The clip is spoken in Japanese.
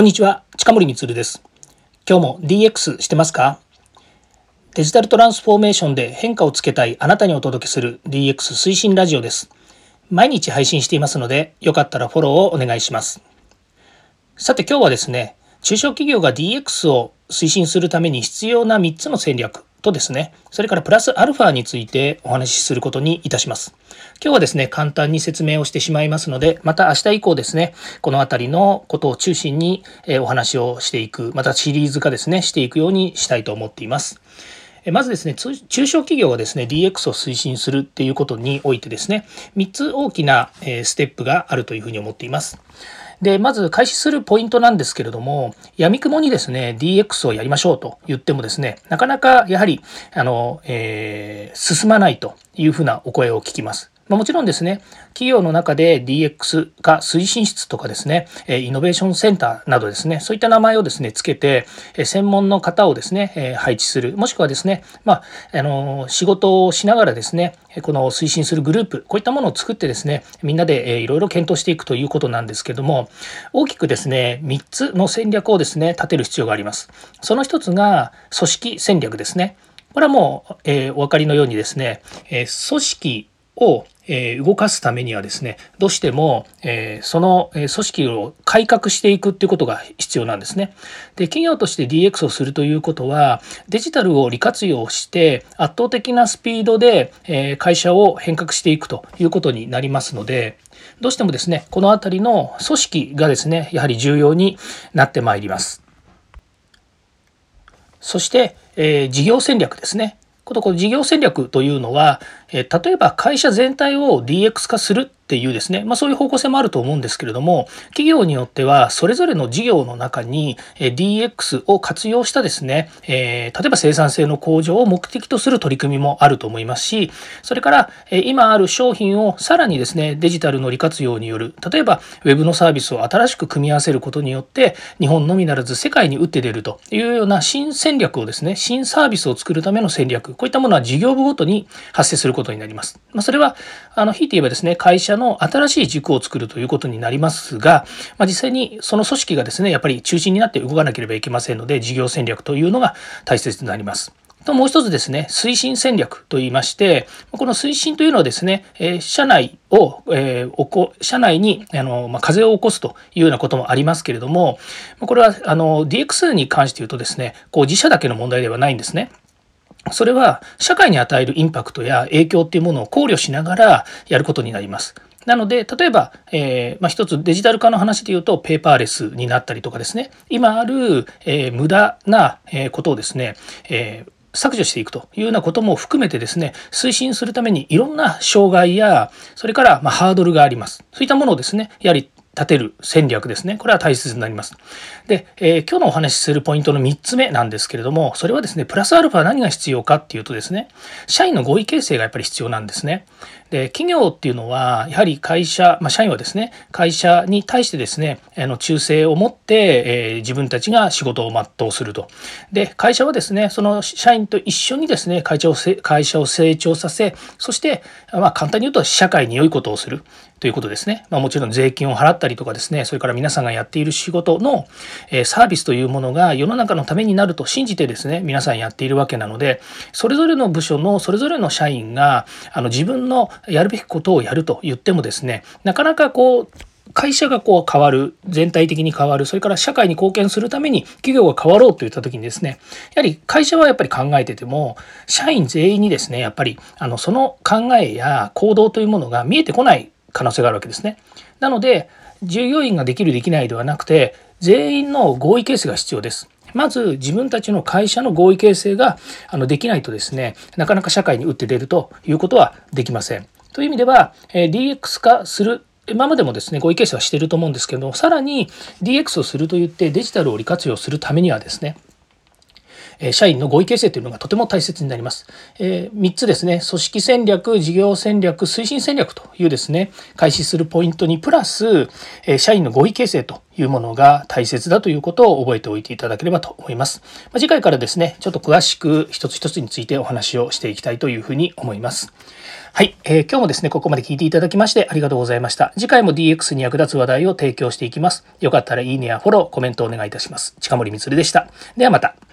こんにちは、近森光です。今日も DX してますか？デジタルトランスフォーメーションで変化をつけたいあなたにお届けする DX 推進ラジオです。毎日配信していますので、よかったらフォローをお願いします。さて今日はですね、中小企業が DX を推進するために必要な3つの戦略とですね、それからプラスアルファについてお話しすることにいたします。今日はですね、簡単に説明をしてしまいますので、また明日以降ですね、このあたりのことを中心にお話をしていく、またシリーズ化ですね、していくようにしたいと思っています。まずですね、中小企業がですね、DX を推進するっていうことにおいてですね、3つ大きなステップがあるというふうに思っています。で、まず開始するポイントなんですけれども、やみくもにですね、DX をやりましょうと言ってもですね、なかなかやはり、あの、えー、進まないというふうなお声を聞きます。まもちろんですね、企業の中で DX 化推進室とかですね、イノベーションセンターなどですね、そういった名前をですね、つけて、専門の方をですね、配置する、もしくはですね、まあ、あの、仕事をしながらですね、この推進するグループ、こういったものを作ってですね、みんなでいろいろ検討していくということなんですけども、大きくですね、3つの戦略をですね、立てる必要があります。その一つが、組織戦略ですね。これはもう、えー、お分かりのようにですね、えー、組織をえ動かすためにはですねどうしてもえその組織を改革していくっていうことが必要なんですね。で企業として DX をするということはデジタルを利活用して圧倒的なスピードでえ会社を変革していくということになりますのでどうしてもですねこの辺りの組織がですねやはり重要になってまいります。そして、えー、事業戦略ですね。この事業戦略というのは、え例えば会社全体を DX 化するっていうですね、まあ、そういう方向性もあると思うんですけれども、企業によってはそれぞれの事業の中に DX を活用したですね、えー、例えば生産性の向上を目的とする取り組みもあると思いますし、それから今ある商品をさらにですね、デジタルの利活用による、例えば Web のサービスを新しく組み合わせることによって、日本のみならず世界に打って出るというような新戦略をですね、新サービスを作るための戦略、こういったものは事業部ごとに発生することになります。まあ、それは、あの、ひいて言えばですね、会社の新しい軸を作るということになりますが、まあ、実際にその組織がですね、やっぱり中心になって動かなければいけませんので、事業戦略というのが大切になります。ともう一つですね、推進戦略といいまして、この推進というのはですね、え、社内を、えー、こ社内にあの、まあ、風を起こすというようなこともありますけれども、これはあの DX に関して言うとですね、こう自社だけの問題ではないんですね。それは社会に与えるインパクトや影響っていうものを考慮しながらやることになります。なので、例えば、えー、まあ、一つデジタル化の話で言うと、ペーパーレスになったりとかですね、今ある、えー、無駄なことをですね、えー削除していくというようなことも含めてですね、推進するためにいろんな障害や、それからまハードルがあります。そういったものをですね、やはり立てる戦略ですね。これは大切になります。で、えー、今日のお話しするポイントの3つ目なんですけれども、それはですね、プラスアルファ何が必要かっていうとですね、社員の合意形成がやっぱり必要なんですね。で、企業っていうのは、やはり会社、まあ、社員はですね、会社に対してですね、あの忠誠を持って、えー、自分たちが仕事を全うすると。で、会社はですね、その社員と一緒にですね、会社を会社を成長させ、そして、まあ、簡単に言うと社会に良いことをする。ということですね。まあ、もちろん税金を払ったりとかですね、それから皆さんがやっている仕事の、えサービスというものが世の中のためになると信じてですね、皆さんやっているわけなので、それぞれの部署のそれぞれの社員があの自分のやるべきことをやると言ってもですね、なかなかこう、会社がこう変わる、全体的に変わる、それから社会に貢献するために企業が変わろうといった時にですね、やはり会社はやっぱり考えてても、社員全員にですね、やっぱりあのその考えや行動というものが見えてこない可能性があるわけですね。なので従業員ができるできないではなくて全員の合意形成が必要です。まず自分たちの会社の合意形成があのできないとですねなかなか社会に打って出るということはできません。という意味では、DX 化する今までもですね合意形成はしていると思うんですけどもさらに DX をするといってデジタルを利活用するためにはですね社員の合意形成というのがとても大切になります。え3つですね、組織戦略、事業戦略、推進戦略というですね、開始するポイントにプラス、え社員の合意形成というものが大切だということを覚えておいていただければと思います。ま次回からですね、ちょっと詳しく一つ一つについてお話をしていきたいというふうに思います。はい、えー、今日もですね、ここまで聞いていただきましてありがとうございました。次回も DX に役立つ話題を提供していきます。よかったらいいねやフォロー、コメントをお願いいたします。近森光でした。ではまた。